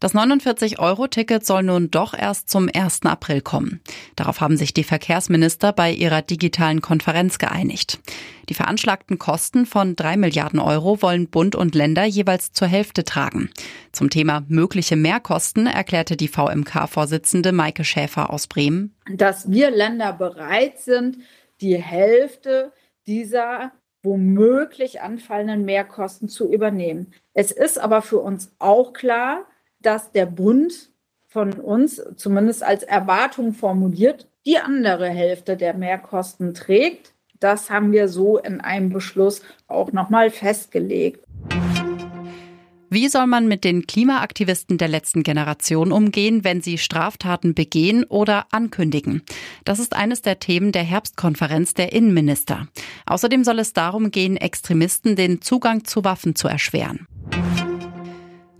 Das 49-Euro-Ticket soll nun doch erst zum 1. April kommen. Darauf haben sich die Verkehrsminister bei ihrer digitalen Konferenz geeinigt. Die veranschlagten Kosten von 3 Milliarden Euro wollen Bund und Länder jeweils zur Hälfte tragen. Zum Thema mögliche Mehrkosten erklärte die VMK-Vorsitzende Maike Schäfer aus Bremen. Dass wir Länder bereit sind, die Hälfte dieser womöglich anfallenden Mehrkosten zu übernehmen. Es ist aber für uns auch klar, dass der Bund von uns zumindest als Erwartung formuliert, die andere Hälfte der Mehrkosten trägt. Das haben wir so in einem Beschluss auch nochmal festgelegt. Wie soll man mit den Klimaaktivisten der letzten Generation umgehen, wenn sie Straftaten begehen oder ankündigen? Das ist eines der Themen der Herbstkonferenz der Innenminister. Außerdem soll es darum gehen, Extremisten den Zugang zu Waffen zu erschweren.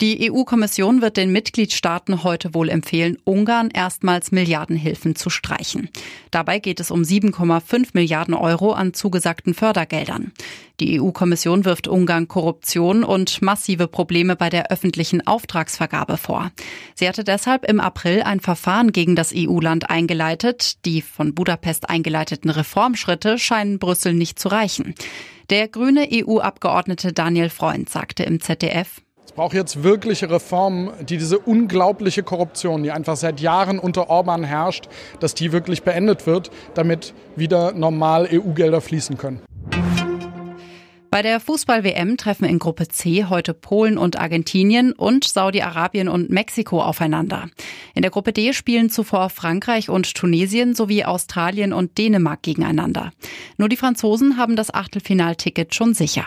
Die EU-Kommission wird den Mitgliedstaaten heute wohl empfehlen, Ungarn erstmals Milliardenhilfen zu streichen. Dabei geht es um 7,5 Milliarden Euro an zugesagten Fördergeldern. Die EU-Kommission wirft Ungarn Korruption und massive Probleme bei der öffentlichen Auftragsvergabe vor. Sie hatte deshalb im April ein Verfahren gegen das EU-Land eingeleitet. Die von Budapest eingeleiteten Reformschritte scheinen Brüssel nicht zu reichen. Der grüne EU-Abgeordnete Daniel Freund sagte im ZDF, braucht jetzt wirkliche Reformen, die diese unglaubliche Korruption, die einfach seit Jahren unter Orban herrscht, dass die wirklich beendet wird, damit wieder normal EU-Gelder fließen können. Bei der Fußball-WM treffen in Gruppe C heute Polen und Argentinien und Saudi-Arabien und Mexiko aufeinander. In der Gruppe D spielen zuvor Frankreich und Tunesien sowie Australien und Dänemark gegeneinander. Nur die Franzosen haben das Achtelfinalticket schon sicher.